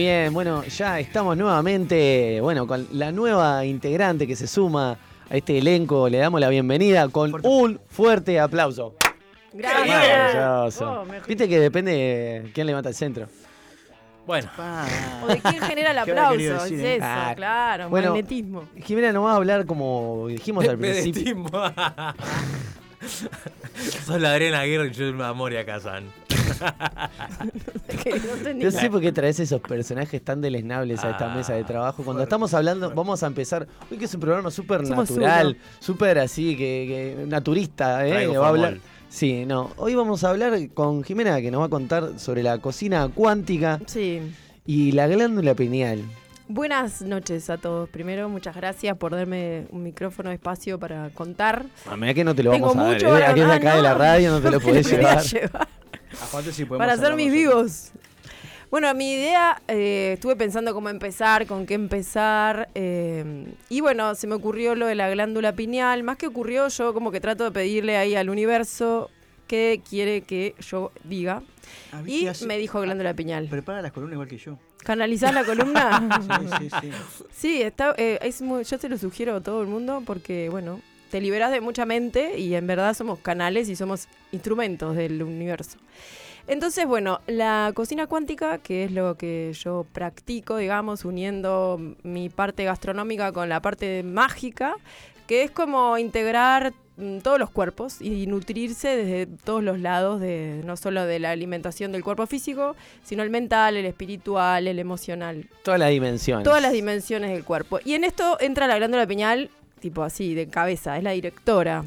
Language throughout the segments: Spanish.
bien, bueno, ya estamos nuevamente, bueno, con la nueva integrante que se suma a este elenco, le damos la bienvenida con un fuerte aplauso. Gracias. Maravilloso. Oh, Viste que depende de quién levanta el centro. Bueno, O de quién genera el ¿Qué habrá aplauso, es decir, eso, eh? Ah, claro, bueno, magnetismo. Jimena nos va a hablar como dijimos al principio. Medestismo. Sos la Adriana Aguirre y yo soy una Moria Kazan. No sé por qué traes esos personajes tan deleznables a esta Ah, mesa de trabajo. Cuando estamos hablando, vamos a empezar. Hoy que es un programa súper natural, súper así, que, que naturista, ¿eh? Va a hablar. Sí, no. Hoy vamos a hablar con Jimena, que nos va a contar sobre la cocina cuántica Sí. y la glándula pineal. Buenas noches a todos. Primero, muchas gracias por darme un micrófono de espacio para contar. A medida que no te lo Tengo vamos a dar. mucho ¿eh? Aquí es ah, acá de la radio, no te lo podés llevar Sí podemos para hacer mis vivos. Bueno, mi idea, eh, estuve pensando cómo empezar, con qué empezar. eh, y bueno, se me ocurrió lo de la glándula pineal. Más que ocurrió, yo como que trato de pedirle ahí al universo qué quiere que yo diga. Ah, Y me dijo glándula pineal. Prepara las columnas igual que yo. ¿Canalizás la columna? Sí, sí, sí. Sí, está, eh, es muy- yo se lo sugiero a todo el mundo porque, bueno, te liberas de mucha mente y en verdad somos canales y somos instrumentos del universo. Entonces, bueno, la cocina cuántica, que es lo que yo practico, digamos, uniendo mi parte gastronómica con la parte mágica, que es como integrar mm, todos los cuerpos y nutrirse desde todos los lados, de, no solo de la alimentación del cuerpo físico, sino el mental, el espiritual, el emocional Todas las dimensiones. todas las dimensiones del cuerpo. Y en esto entra la glándula pineal, tipo así, de cabeza, es la directora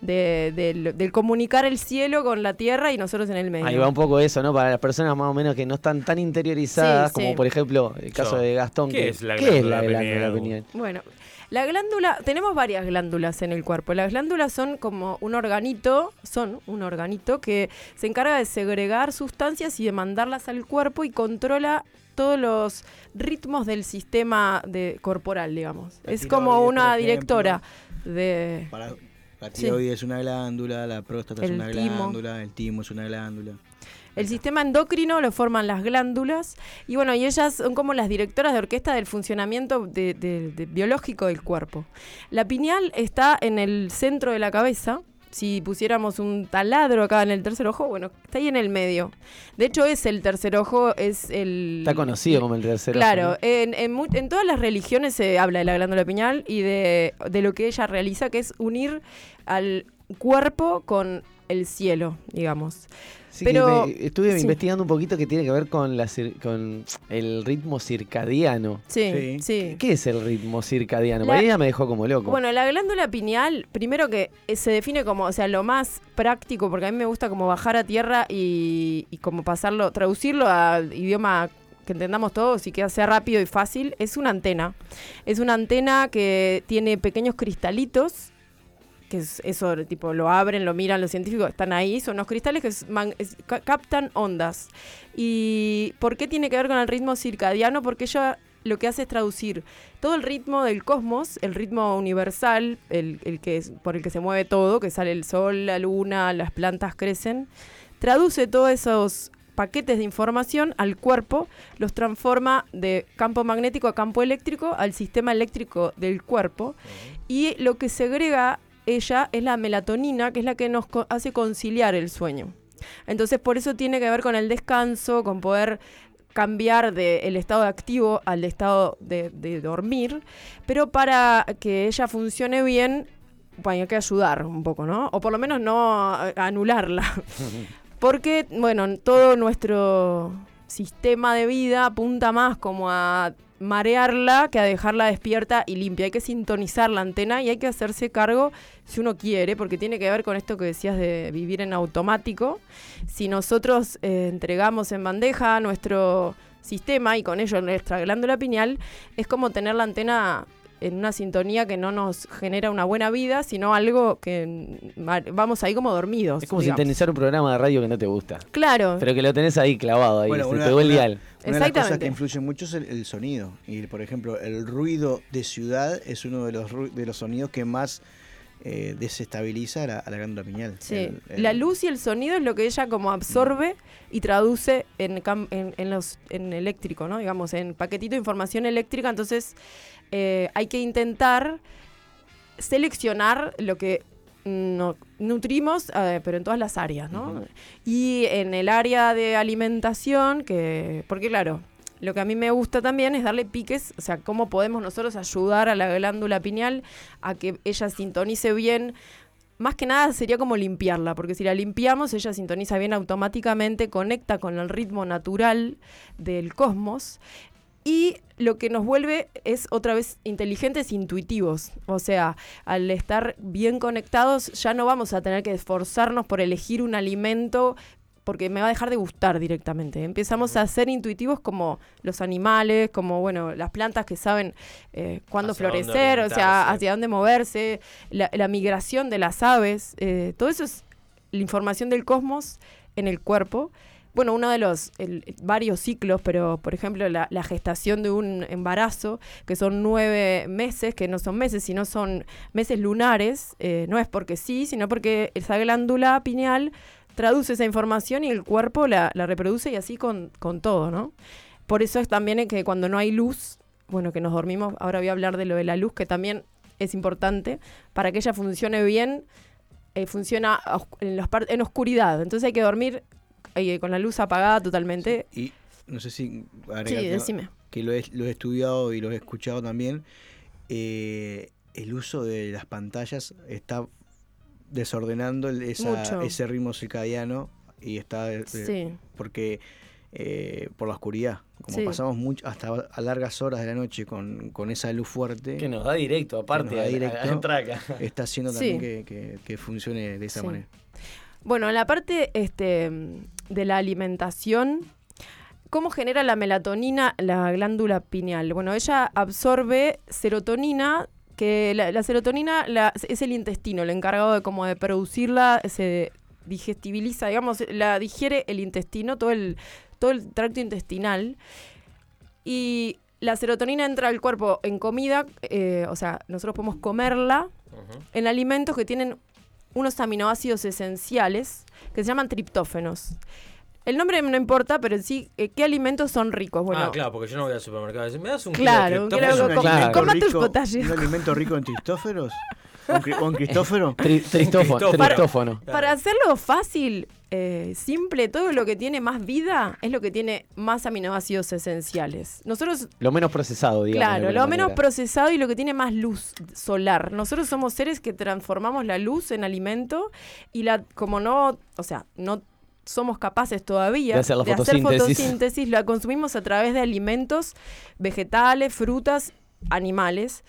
de- del, del comunicar el cielo con la tierra y nosotros en el medio. Ahí va un poco eso, ¿no? Para las personas más o menos que no están tan interiorizadas, Sí, como sí. por ejemplo el caso Yo. de Gastón. ¿Qué que- es la ¿qué es la? Bueno, la glándula, tenemos varias glándulas en el cuerpo. Las glándulas son como un organito, son un organito que se encarga de segregar sustancias y de mandarlas al cuerpo y controla todos los ritmos del sistema de, corporal, digamos. La es como una directora de... Para, la Sí. tiroides es una glándula, la próstata es una timo. glándula, el timo es una glándula. El sistema endocrino lo forman las glándulas y bueno, y ellas son como las directoras de orquesta del funcionamiento de- de- de biológico del cuerpo. La pineal está en el centro de la cabeza. Si pusiéramos un taladro acá en el tercer ojo, bueno, está ahí en el medio. De hecho, es el tercer ojo, es el... Está conocido como el tercero. Claro, en, en mu- en todas las religiones se habla de la glándula pineal y de, de lo que ella realiza, que es unir al cuerpo con el cielo, digamos. Sí, Pero- que me- estuve sí. investigando un poquito que tiene que ver con, la con el ritmo circadiano. Sí, Sí. sí. ¿Qué es el ritmo circadiano? La- ya me dejó como loco. Bueno, la glándula pineal, primero que eh, se define como, o sea, lo más práctico, porque a mí me gusta como bajar a tierra y, y como pasarlo, traducirlo al idioma que entendamos todos y que sea rápido y fácil, es una antena. Es una antena que tiene pequeños cristalitos, que es eso, tipo, lo abren, lo miran los científicos, están ahí, son unos cristales que es man- es- ca- captan ondas. ¿Y por qué tiene que ver con el ritmo circadiano? Porque ella lo que hace es traducir todo el ritmo del cosmos, el ritmo universal, el, el que es, por el que se mueve todo, que sale el sol, la luna, las plantas crecen, traduce todos esos paquetes de información al cuerpo, los transforma de campo magnético a campo eléctrico, al sistema eléctrico del cuerpo, y lo que segrega ella es la melatonina, que es la que nos co- hace conciliar el sueño. Entonces, por eso tiene que ver con el descanso, con poder cambiar del estado de activo al estado de, de dormir, pero para que ella funcione bien, bueno, hay que ayudar un poco, ¿no? O por lo menos no anularla. Porque, bueno, todo nuestro sistema de vida apunta más como a marearla que a dejarla despierta y limpia. Hay que sintonizar la antena y hay que hacerse cargo si uno quiere, porque tiene que ver con esto que decías de vivir en automático. Si nosotros eh, entregamos en bandeja nuestro sistema y con ello nuestra glándula pineal, es como tener la antena en una sintonía que no nos genera una buena vida, sino algo que vamos ahí como dormidos. es como digamos. sintonizar un programa de radio que no te gusta. Claro, Pero que lo tenés ahí clavado, ahí, Bueno, se una- pegó el una- dial. Una de las cosas que influye mucho es el, el sonido. Y por ejemplo, el ruido de ciudad es uno de los, ru- de los sonidos que más eh, desestabiliza a la, a la glándula pineal. Sí, El- el- la luz y el sonido es lo que ella como absorbe y traduce en, cam- en, en los, en eléctrico, ¿no? Digamos, en paquetito de información eléctrica, entonces eh, hay que intentar seleccionar lo que no, nutrimos, eh, pero en todas las áreas, ¿no? Y en el área de alimentación, que porque claro, lo que a mí me gusta también es darle piques, o sea, cómo podemos nosotros ayudar a la glándula pineal a que ella sintonice bien. Más que nada sería como limpiarla, porque si la limpiamos, ella sintoniza bien automáticamente, conecta con el ritmo natural del cosmos y lo que nos vuelve es otra vez inteligentes e intuitivos. O sea, al estar bien conectados ya no vamos a tener que esforzarnos por elegir un alimento porque me va a dejar de gustar directamente. Empezamos a ser intuitivos como los animales, como bueno, las plantas que saben eh, cuándo florecer, o sea, hacia dónde moverse, la, la migración de las aves, eh, todo eso es la información del cosmos en el cuerpo. Bueno, uno de los el- varios ciclos, pero por ejemplo la, la gestación de un embarazo, que son nueve meses, que no son meses, sino son meses lunares, eh, no es porque sí, sino porque esa glándula pineal traduce esa información y el cuerpo la, la reproduce y así con, con todo, ¿no? Por eso es también que cuando no hay luz, bueno, que nos dormimos, ahora voy a hablar de lo de la luz, que también es importante, para que ella funcione bien, eh, funciona en, los en oscuridad. Entonces hay que dormir eh, con la luz apagada totalmente. Y no sé si Sí, que- decime. que lo he, lo he estudiado y lo he escuchado también, eh, el uso de las pantallas está desordenando el- esa- Mucho. ese ritmo circadiano y está eh, Sí. porque eh, por la oscuridad, como Sí. pasamos mucho hasta a largas horas de la noche con, con esa luz fuerte, Que nos da directo, aparte, da a- a- a directo. entrar acá. está haciendo Sí. también que, que- que funcione de esa Sí. manera. Bueno, en la parte este, de la alimentación, ¿cómo genera la melatonina la glándula pineal? Bueno, ella absorbe serotonina, que la, la serotonina la- es el intestino, el encargado de como de producirla, se digestibiliza, digamos, la digiere el intestino, todo el, todo el tracto intestinal. Y la serotonina entra al cuerpo en comida, eh, o sea, nosotros podemos comerla en alimentos que tienen unos aminoácidos esenciales que se llaman triptófenos. El nombre no importa, pero en sí, eh, ¿qué alimentos son ricos? Bueno, ah, claro, porque yo no voy al supermercado. y decir, ¿Me das un Claro, kilo de claro, triptófano?" con- Claro. cómate un un alimento rico en tristóferos, ¿Con, cri- con Cristófero. Tri- Tristófono. Cristóforo. Tristófono. Claro. Para hacerlo fácil, eh, simple, todo lo que tiene más vida es lo que tiene más aminoácidos esenciales. Nosotros Lo menos procesado, digamos. Claro, lo menos procesado y lo que tiene más luz solar. Nosotros somos seres que transformamos la luz en alimento y la, como no, o sea, no somos capaces todavía De hacer fotosíntesis. fotosíntesis, la consumimos a través de alimentos, vegetales, frutas, animales.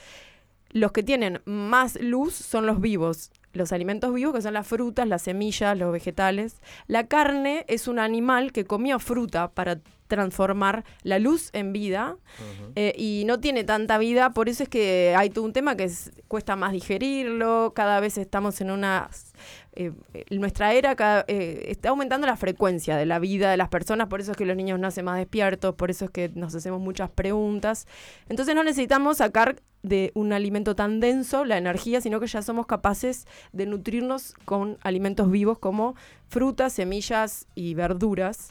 Los que tienen más luz son los vivos. Los alimentos vivos, que son las frutas, las semillas, los vegetales. La carne es un animal que comió fruta para transformar la luz en vida eh, y no tiene tanta vida, por eso es que hay todo un tema que es- cuesta más digerirlo, cada vez estamos en una... eh, eh, nuestra era cada- eh, está aumentando la frecuencia de la vida de las personas, por eso es que los niños nacen más despiertos, por eso es que nos hacemos muchas preguntas. Entonces no necesitamos sacar de un alimento tan denso la energía, sino que ya somos capaces de nutrirnos con alimentos vivos como frutas, semillas y verduras.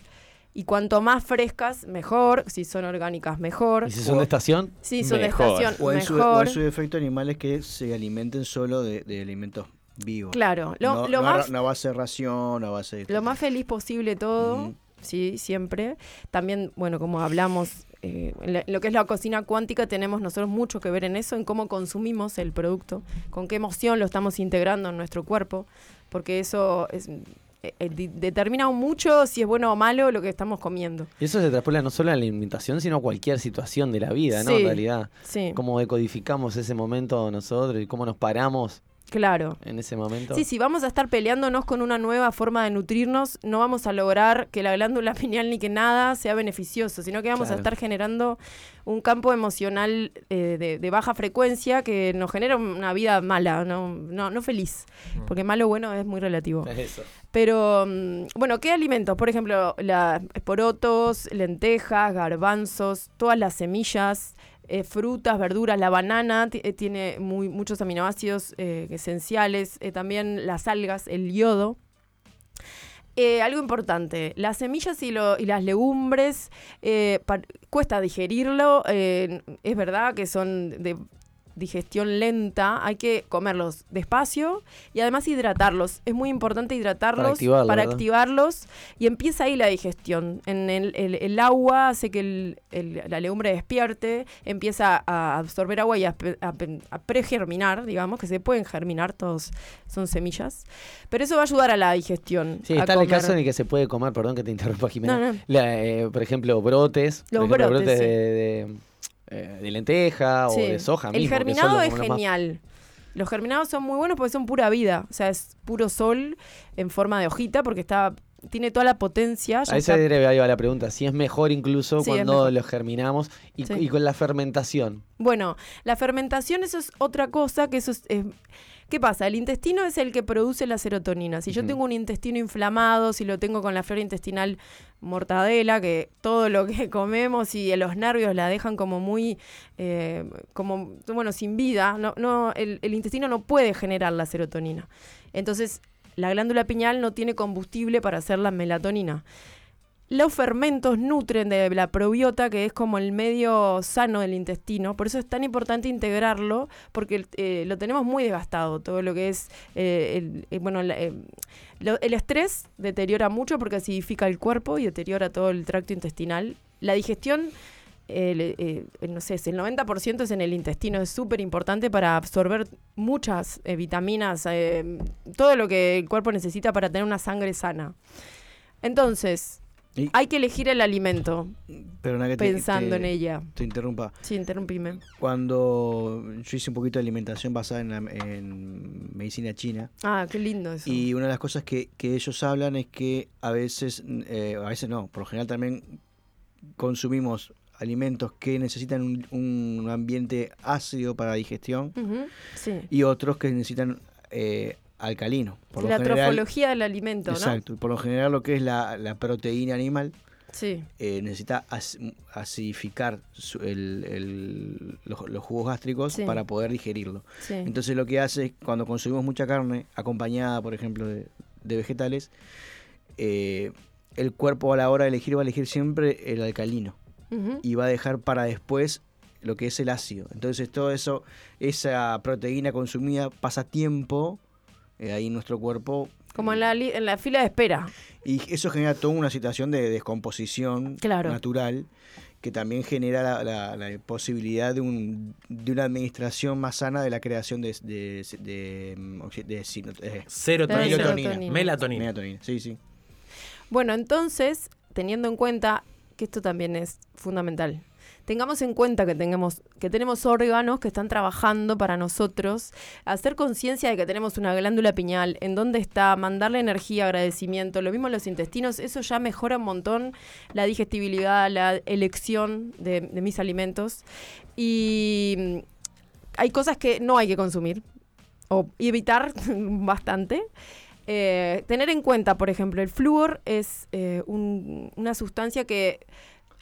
Y cuanto más frescas, mejor. Si son orgánicas, mejor. ¿Y si son de estación? Sí, son de Mejor. estación, O en, su, o mejor. en su defecto animales que se alimenten solo de, de alimentos vivos. Claro, lo, no, lo no a- más, no a base de ración, a base de... lo más feliz posible todo, sí, siempre. También, bueno, como hablamos, eh, en la- en lo que es la cocina cuántica, tenemos nosotros mucho que ver en eso, en cómo consumimos el producto, con qué emoción lo estamos integrando en nuestro cuerpo, porque eso es, eh, eh, determina mucho si es bueno o malo lo que estamos comiendo. Y eso se traspola no solo a la alimentación, sino a cualquier situación de la vida, ¿no? En realidad. Sí, Cómo decodificamos ese momento nosotros y cómo nos paramos claro. en ese momento. Sí, si vamos a estar peleándonos con una nueva forma de nutrirnos, no vamos a lograr que la glándula pineal ni que nada sea beneficioso, sino que vamos Claro. a estar generando un campo emocional eh, de, de baja frecuencia que nos genera una vida mala, no, no, no feliz, Mm. porque malo o bueno es muy relativo. Es eso. Pero, mm, bueno, ¿qué alimentos? Por ejemplo, las porotos, lentejas, garbanzos, todas las semillas, eh, frutas, verduras, la banana eh, tiene muchos aminoácidos eh, esenciales, también las algas, el yodo. Algo importante, las semillas y, y las legumbres cuesta digerirlo, es verdad que son de digestión lenta, hay que comerlos despacio y además hidratarlos. Es muy importante hidratarlos activarlo, para activarlos y empieza ahí la digestión. En el, el- el agua hace que el- la legumbre despierte, empieza a absorber agua y a, pregerminar, digamos, que se pueden germinar, todos son semillas. Pero eso va a ayudar a la digestión. Sí, está en el comer. caso en el que se puede comer, perdón que te interrumpa, Jimena. No, no. La, eh, por ejemplo, brotes. Los por ejemplo, brotes, sí. de, de, eh, de lenteja Sí. o de soja El mismo, germinado es más- genial. Los germinados son muy buenos porque son pura vida. O sea, es puro sol en forma de hojita porque está tiene toda la potencia. A esa está- ahí va la pregunta, si es mejor incluso Sí, cuando mejor. los germinamos y, Sí. y con la fermentación. Bueno, la fermentación, eso es otra cosa que eso es... es- ¿Qué pasa? El intestino es el que produce la serotonina. Si yo tengo un intestino inflamado, si lo tengo con la flora intestinal mortadela, que todo lo que comemos y los nervios la dejan como muy, eh, como, bueno, sin vida, no, no, el, el intestino no puede generar la serotonina. Entonces, la glándula pineal no tiene combustible para hacer la melatonina. Los fermentos nutren de la probiota, que es como el medio sano del intestino. Por eso es tan importante integrarlo, porque eh, lo tenemos muy desgastado. Todo lo que es. eh, eh, bueno, el estrés deteriora mucho porque acidifica el cuerpo y deteriora todo el tracto intestinal. La digestión. no sé, el 90% es en el intestino, es súper importante para absorber muchas vitaminas, todo lo que el cuerpo necesita para tener una sangre sana. Entonces, Y- hay que elegir el alimento Perdona que te, pensando te- en ella. te interrumpa. Sí, interrumpime. Cuando yo hice un poquito de alimentación basada en, la- en medicina china, Ah, qué lindo eso. y una de las cosas que, que ellos hablan es que a veces, eh, a veces no, por lo general también consumimos alimentos que necesitan un, un ambiente ácido para digestión Ujú, sí. y otros que necesitan eh, alcalino. Por lo la general- trofología del alimento, ¿no? Exacto, por lo general lo que es la, la proteína animal Sí. eh, necesita as- acidificar su- el- el- los, los jugos gástricos Sí. para poder digerirlo. Sí. Entonces lo que hace es cuando consumimos mucha carne, acompañada por ejemplo de, de vegetales, eh, el cuerpo a la hora de elegir va a elegir siempre el alcalino y va a dejar para después lo que es el ácido. Entonces todo eso, esa proteína consumida pasa tiempo eh, ahí en nuestro cuerpo. Como en la, li- en la fila de espera. Y eso genera toda una situación de descomposición Claro. natural que también genera la, la- la posibilidad de, un, de una administración más sana de la creación de, de, de, oxi- de sino- eh, Serotonina. Serotonina. Melatonina. melatonina. Sí, sí. Bueno, entonces, teniendo en cuenta que esto también es fundamental. Tengamos en cuenta que, tengamos, que tenemos órganos que están trabajando para nosotros, hacer conciencia de que tenemos una glándula pineal, en dónde está, mandarle energía, agradecimiento, lo mismo en los intestinos, eso ya mejora un montón la digestibilidad, la elección de, mis alimentos. Y mm, hay cosas que no hay que consumir o evitar bastante. Eh, tener en cuenta, por ejemplo, el flúor es eh, un- una sustancia que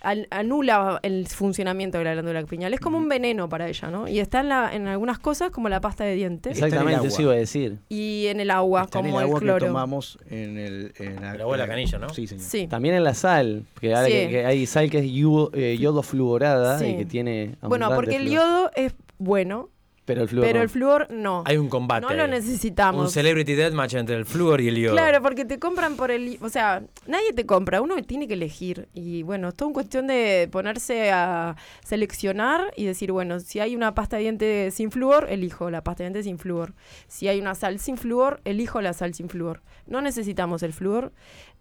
al- anula el funcionamiento de la glándula pineal. Es como un veneno para ella, ¿no? Y está en, la- en algunas cosas como la pasta de dientes el Exactamente, eso iba a decir. y en el agua, Está en como el el, agua que cloro. tomamos en el, en la, El agua de la canilla, ¿no? Sí, señor. Sí. También en la sal, porque ahora Sí. que, que hay sal que es yodo, eh, yodo fluorada Sí. y que tiene Bueno, porque el yodo es bueno, Pero el flúor pero no. el flúor no. Hay un combate. No lo ahí. necesitamos. Un celebrity deathmatch entre el flúor y el yodo. Claro, porque te compran por el... O sea, nadie te compra, uno tiene que elegir. Y bueno, es todo una cuestión de ponerse a seleccionar y decir, bueno, si hay una pasta de dientes sin flúor, elijo la pasta de dientes sin flúor. Si hay una sal sin flúor, elijo la sal sin flúor. No necesitamos el flúor.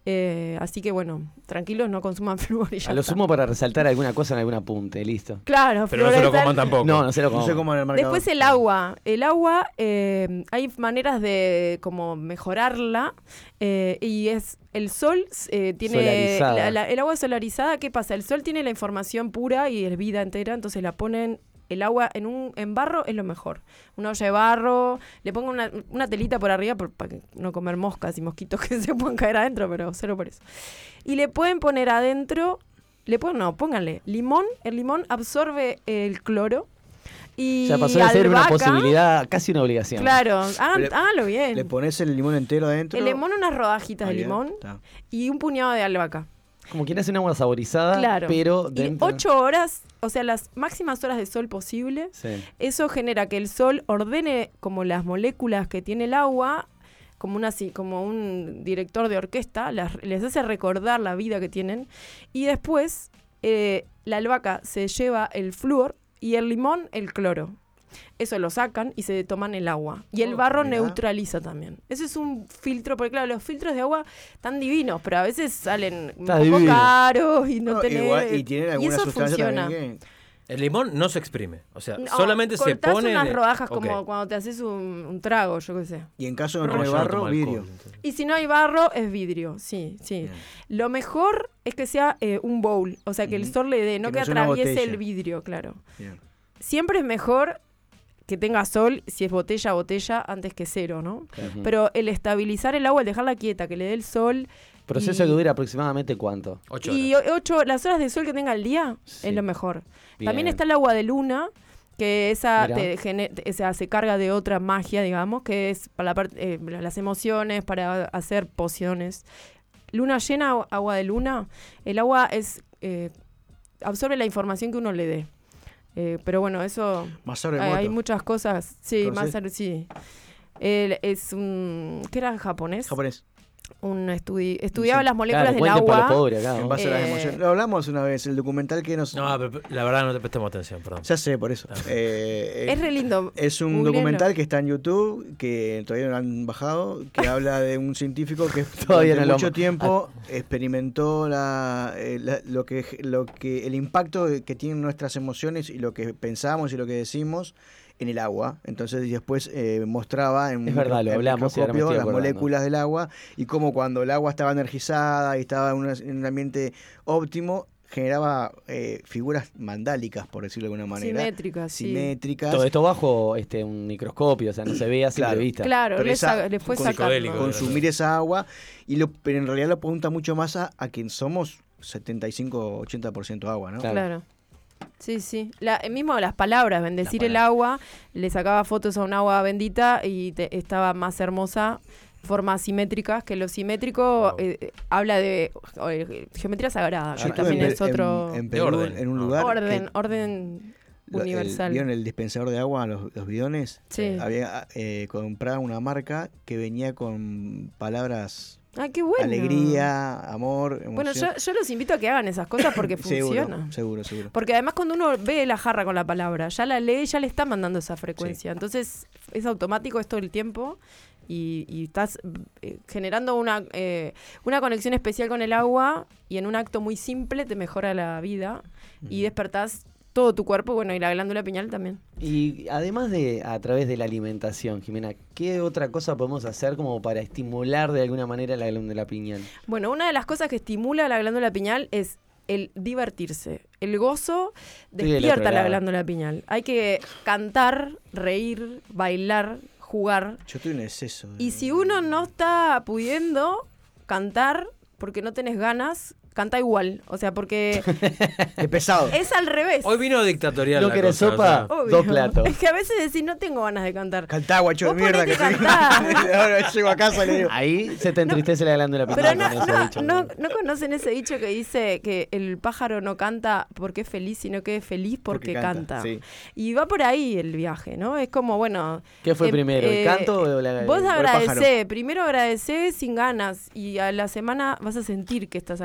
Eh, así que bueno, tranquilos, no consuman flúor y ya A lo está. sumo para resaltar alguna cosa en algún apunte, listo. Claro, Pero no se lo coman tampoco. No, no se lo No en el mercado. Después el agua. El agua, eh, hay maneras de como mejorarla eh, y es el sol eh, tiene Solarizada. la- la- el agua solarizada. ¿Qué pasa? El sol tiene la información pura y es vida entera, entonces la ponen el agua en un en barro es lo mejor. Una olla de barro, le pongo una, una telita por arriba por- para que no comer moscas y mosquitos que se puedan caer adentro, pero solo por eso. Y le pueden poner adentro, le pueden, no, pónganle limón, el limón absorbe el cloro Y Ya pasó de ser una albahaca, posibilidad, casi una obligación. Claro, hagan- Le- háganlo bien. Le pones el limón entero adentro. El limón, unas rodajitas Ah, de bien, limón y un puñado de albahaca. Como quien hace una agua saborizada, Claro. pero Y dentro... ocho horas, o sea, las máximas horas de sol posible. Sí. Eso genera que el sol ordene como las moléculas que tiene el agua, como, una, así- como un director de orquesta, las- les hace recordar la vida que tienen. Y después eh, la albahaca se lleva el flúor y el limón el cloro. Eso lo sacan y se toman el agua. Y el Oh, barro neutraliza también. Eso es un filtro, porque claro, los filtros de agua están divinos, pero a veces salen un Está poco divino. caros y no, No, tenés... igual- y tienen alguna eso sustancia funciona. El limón no se exprime. O sea, No, solamente se pone. en unas rodajas como cuando te haces un, un trago, yo qué sé. Y en caso de no no barro, alcohol, vidrio. entonces. Y si no hay barro, es vidrio, sí, sí. Bien. Lo mejor es que sea eh, un bowl, o sea, que el sol le dé, no Que atraviese el vidrio, claro. Bien. Siempre es mejor que tenga sol, si es botella, botella, antes que cero, ¿no? Pero el estabilizar el agua, el dejarla quieta, que le dé el sol. ¿Proceso y- que dura aproximadamente cuánto? Ocho Y horas. o- ocho, las horas de sol que tenga al día Sí. es lo mejor. Bien. También está el agua de luna, que esa te sea, se carga de otra magia, digamos, que es para la parte- eh, las emociones, para hacer pociones. Luna llena, agu- agua de luna, el agua es eh, absorbe la información que uno le dé. Eh, pero bueno, eso Más hay, hay muchas cosas. Sí, ar- sí. Él es un ¿qué era japonés? Japonés. Un estudi- estudiaba Sí. las moléculas Claro, del agua. acá. En base a las Eh, emociones. Lo hablamos una vez, el documental que nos... No, pero la verdad no te prestemos atención, perdón. Ya sé, por eso. Ah. Eh, Es re lindo. Es un documental que está en YouTube, que todavía no lo han bajado, que habla de un científico que Todavía durante no mucho tiempo experimentó la, eh, la- lo que lo que el impacto que tienen nuestras emociones y lo que pensamos y lo que decimos en el agua. Entonces y después eh, mostraba en un Es verdad, lo hablamos microscopio las moléculas del agua y cómo cuando el agua estaba energizada y estaba en, una- en un ambiente óptimo generaba eh, figuras mandálicas, por decirlo de alguna manera. Simétrica, sí. Simétricas. Todo esto bajo este, un microscopio, o sea, no se ve a simple Claro. vista. Claro, Pero le, esa- sa- le fue con- sacando. consumir esa agua, y lo, pero en realidad lo apunta mucho más a, a quien somos 75-80% agua, ¿no? Claro. Claro. Sí, sí. La, eh, mismo las palabras, bendecir Las el agua, le sacaba fotos a un agua bendita y te- estaba más hermosa, formas simétricas, que lo simétrico Wow. eh, eh, habla de geometría sagrada, Yo que también en, es en- otro en De Perú, orden. en un lugar. orden, que orden lo- el- universal. ¿Vieron el dispensador de agua, los, los bidones? Sí. Había eh, comprado una marca que venía con palabras Ah, qué bueno. alegría, amor, emoción. Bueno, yo, yo los invito a que hagan esas cosas porque funciona. Seguro, seguro, seguro. Porque además cuando uno ve la jarra con la palabra, ya la lee, ya le está mandando esa frecuencia. Entonces es automático esto el tiempo y, y estás eh, generando una, eh, una conexión especial con el agua y en un acto muy simple te mejora la vida y despertás todo tu cuerpo, bueno, y la glándula pineal también. Y además de a través de la alimentación, Jimena, ¿qué otra cosa podemos hacer como para estimular de alguna manera la glándula pineal? Bueno, una de las cosas que estimula la glándula pineal es el divertirse. El gozo despierta la glándula pineal. Hay que cantar, reír, bailar, jugar. Yo estoy en exceso. de- Y si uno no está pudiendo cantar porque no tenés ganas, canta igual. O sea, porque Qué pesado. es al revés. Hoy vino dictatorial. ¿No querés cosa, o sopa? sea, dos platos. Es que a veces decís, no tengo ganas de cantar. Cantá, guacho de mierda. Que. Ahora llego a casa y le digo. Ahí se te entristece la glándula Pero no, con no, dicho. no, no conocen ese dicho que dice que el pájaro no canta porque es feliz, sino que es feliz porque, canta. sí. Y va por ahí el viaje, ¿no? Es como, bueno... ¿Qué fue eh, primero, el eh, canto o la Vos agradecé, primero agradecé sin ganas y a la semana vas a sentir que estás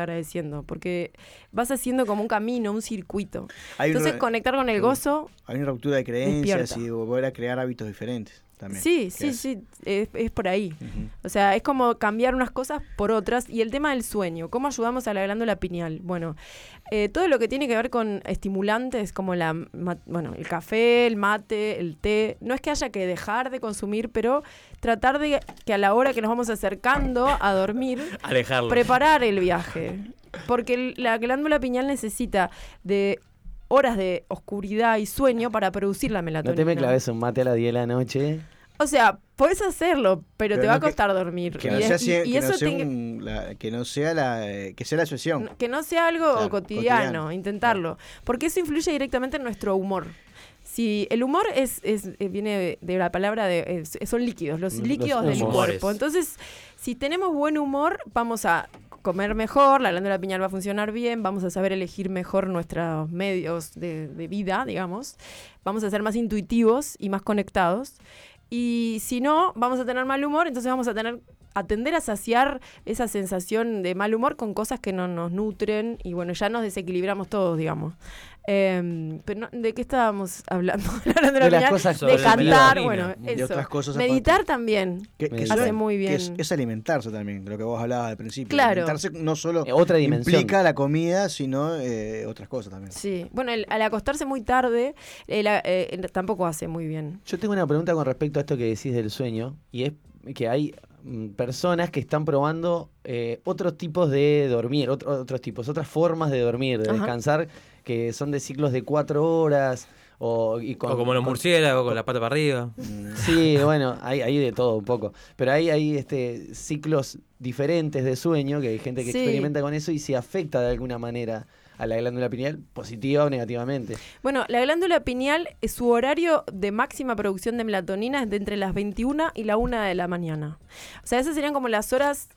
porque vas haciendo como un camino, un circuito. Hay Entonces conectar con el gozo, Hay una ruptura de creencias Despierta. y volver a crear hábitos diferentes también. sí, sí, es- sí, es, es por ahí. O sea, es como cambiar unas cosas por otras. Y el tema del sueño, ¿cómo ayudamos a la glándula pineal? Bueno, eh, todo lo que tiene que ver con estimulantes como la, bueno, el café, el mate, el té, no es que haya que dejar de consumir, pero tratar de que a la hora que nos vamos acercando a dormir, Alejarlo. preparar el viaje. Porque la glándula pineal necesita de horas de oscuridad y sueño para producir la No melatonina. te me claves un mate a las 10 de la noche. O sea, puedes hacerlo, pero, Pero te va no a costar dormir. Que no, sea, que no la, que no sea la eh, que no sea algo Claro, cotidiano, cotidiano. intentarlo. Porque eso influye directamente en nuestro humor. si el humor es, es eh, viene de, la palabra de es- son líquidos, los Los líquidos del cuerpo. Entonces, si tenemos buen humor, vamos a comer mejor, la glándula pineal va a funcionar bien, vamos a saber elegir mejor nuestros medios de, de vida, digamos, vamos a ser más intuitivos y más conectados. Y si no, vamos a tener mal humor, entonces vamos a tener a tender a saciar esa sensación de mal humor con cosas que no nos nutren y bueno, ya nos desequilibramos todos, digamos. Em, pero no- ¿de qué estábamos hablando? Hablando De las cosas de cantar, bueno, eso. otras cosas Meditar aparte. también. Que, que Meditar. Hace muy que bien. es, es alimentarse también, de lo que vos hablabas al principio. Claro. Alimentarse no solo Eh, Otra dimensión. implica la comida, sino eh, otras cosas también. Sí, bueno, el- al acostarse muy tarde eh, la- eh, tampoco hace muy bien. Yo tengo una pregunta con respecto a esto que decís del sueño, y es que hay personas que están probando eh, otros tipos de dormir, otro- otros tipos, otras formas de dormir, de Ajá. descansar, que son de ciclos de cuatro horas, o, y con, o como los con- murciélagos, con la pata para arriba. Sí, bueno, hay, hay de todo un poco. Pero hay, hay este, ciclos diferentes de sueño, que hay gente que Sí. experimenta con eso y se afecta de alguna manera a la glándula pineal, positiva o negativamente. Bueno, la glándula pineal, eh, su horario de máxima producción de melatonina es de entre las 21 y la 1 de la mañana. O sea, esas serían como las horas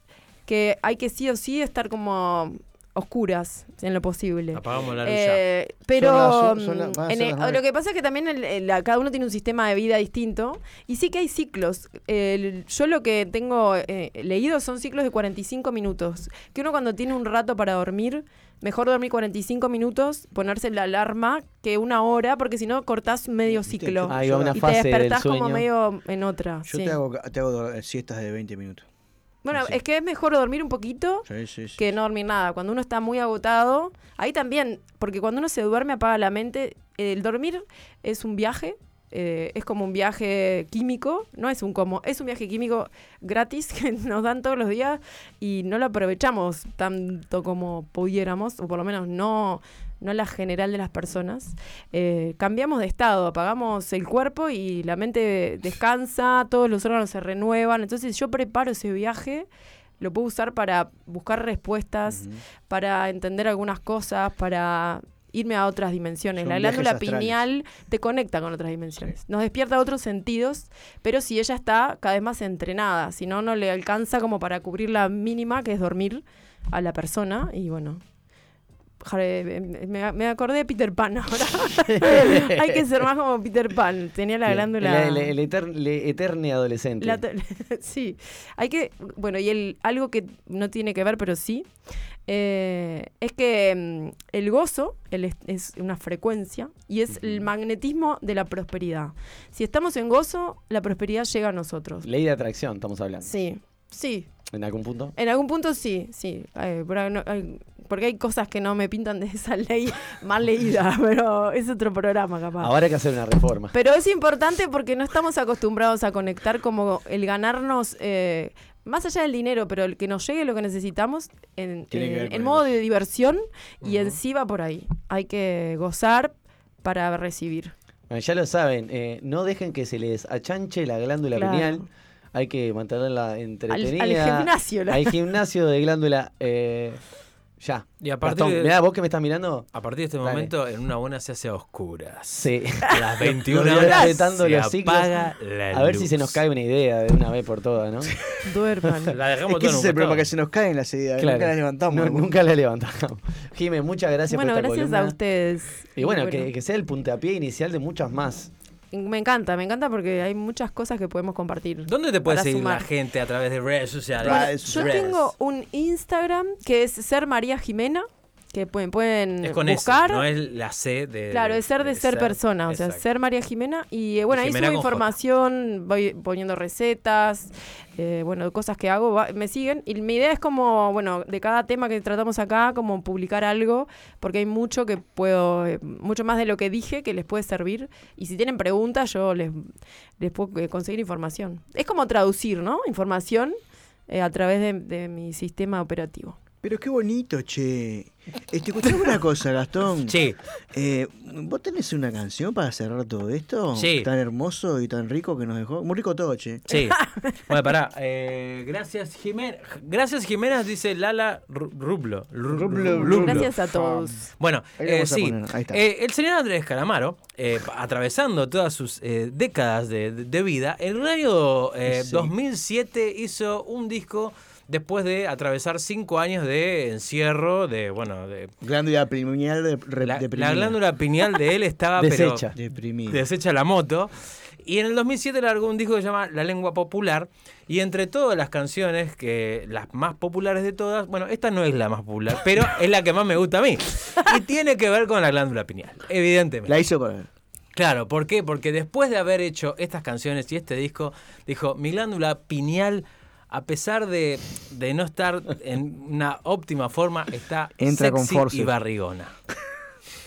que hay que sí o sí estar como oscuras en lo posible. Apagamos la luz ya. Eh, pero Son las- son las- mm, en el- lo que pasa es que también el- el- la- cada uno tiene un sistema de vida distinto y sí que hay ciclos. El- yo lo que tengo eh, leído son ciclos de 45 minutos. Que uno cuando tiene un rato para dormir, mejor dormir 45 minutos, ponerse la alarma que una hora, porque si no cortás medio ciclo. Ahí va una y te fase del despertás como sueño. medio en otra. Yo sí. te hago, te hago eh, siestas de 20 minutos. Bueno, sí. es que es mejor dormir un poquito Sí, sí, sí. que no dormir nada. Cuando uno está muy agotado, ahí también, porque cuando uno se duerme apaga la mente. El dormir es un viaje, eh, es como un viaje químico, no es un como, es un viaje químico gratis que nos dan todos los días y no lo aprovechamos tanto como pudiéramos, o por lo menos no, no la general de las personas. Eh, cambiamos de estado, apagamos el cuerpo y la mente descansa, todos los órganos se renuevan. Entonces yo preparo ese viaje lo puedo usar para buscar respuestas, para entender algunas cosas, para irme a otras dimensiones. Son la glándula pineal te conecta con otras dimensiones. Nos despierta otros sentidos, pero si ella está cada vez más entrenada, si no, no le alcanza como para cubrir la mínima, que es dormir a la persona. Y bueno, jare- me, me acordé de Peter Pan ahora. Hay que ser más como Peter Pan. Tenía la glándula... El, el- el eter- el eterne adolescente. La sí, hay que, bueno, y el, algo que no tiene que ver, pero sí, eh, es que mm, el gozo el es, es una frecuencia y es el magnetismo de la prosperidad. Si estamos en gozo, la prosperidad llega a nosotros. Ley de atracción, estamos hablando. Sí, sí, ¿En algún punto? en algún punto sí, sí, eh, no- hay- porque hay cosas que no me pintan de esa ley mal leída, pero es otro programa capaz. Ahora hay que hacer una reforma. Pero es importante porque no estamos acostumbrados a conectar como el ganarnos, eh, más allá del dinero, pero el que nos llegue lo que necesitamos en, el modo de diversión y en sí va por ahí. Hay que gozar para recibir. Bueno, ya lo saben, eh, no dejen que se les achanche la glándula Claro. pineal. Hay que mantenerla Al, entretenida. al gimnasio. Hay gimnasio de glándula. eh, ya. Y a partir Gastón, de- mirá, vos que me estás mirando. A partir de este Dale. momento, en una buena se hace a oscuras. Sí. A las 21 Nos horas se los ciclos. apaga la A ver si se nos cae una idea de una vez por todas, ¿no? Duerman. La dejamos Es que ese es el problema, que se nos caen las ideas, Claro. nunca las levantamos. No, nunca la levantamos. Jimé, muchas gracias bueno, por esta gracias columna. a ustedes. Y bueno, Que, que sea el puntapié inicial de muchas más. Me encanta, me encanta porque hay muchas cosas que podemos compartir. ¿Dónde te puede seguir sumar. la gente a través de redes sociales? Bueno, yo tengo un Instagram que es Ser María Jimena, que pueden, pueden Es con buscar. S, no es la C de. Claro, es ser de ser, persona, o sea, ser María Jimena. Y eh, bueno, Y ahí Jimena subo J. información, voy poniendo recetas, eh, bueno, cosas que hago, va- me siguen. Y mi idea es como, bueno, de cada tema que tratamos acá, como publicar algo, porque hay mucho que puedo, eh, mucho más de lo que dije que les puede servir. Y si tienen preguntas, yo les, les puedo conseguir información. Es como traducir, ¿no? Información a través de, de mi sistema operativo. Pero qué bonito, che. Este, escuchame una cosa, Gastón. Sí, Eh, ¿Vos tenés una canción para cerrar todo esto? Sí. Tan hermoso y tan rico que nos dejó. Muy rico todo, che. sí. Bueno, pará. eh, gracias, Jimena. Gracias, Jimena, dice Lala Ru- Rublo. Ru- Rublo, Rublo. Gracias a todos. Bueno, eh, sí. ahí está. Eh, el señor Andrés Calamaro, eh, atravesando todas sus eh, décadas de, de vida, en el año eh, Sí. 2007 hizo un disco después de atravesar cinco años de encierro, de, bueno, de... Glándula pineal de, re- La, deprimida. la glándula pineal de él estaba pero, Deshecha. Deprimida. desecha la moto. Y en el 2007 largó un disco que se llama La Lengua Popular. Y entre todas las canciones, que las más populares de todas, bueno, esta no es la más popular, pero es la que más me gusta a mí. Y tiene que ver con la glándula pineal, evidentemente. La hizo para. Claro, ¿por qué? Porque después de haber hecho estas canciones y este disco, dijo, mi glándula pineal, a pesar de, de no estar en una óptima forma, está Entra sexy y barrigona.